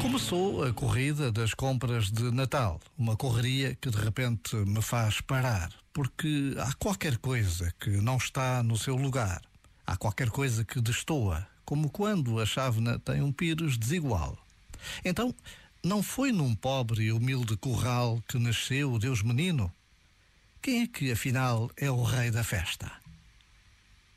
Começou a corrida das compras de Natal, uma correria que de repente me faz parar, porque há qualquer coisa que não está no seu lugar. Há qualquer coisa que destoa, como quando a chávena tem um pires desigual. Então, não foi num pobre e humilde curral que nasceu o Deus menino? Quem é que, afinal, é o rei da festa?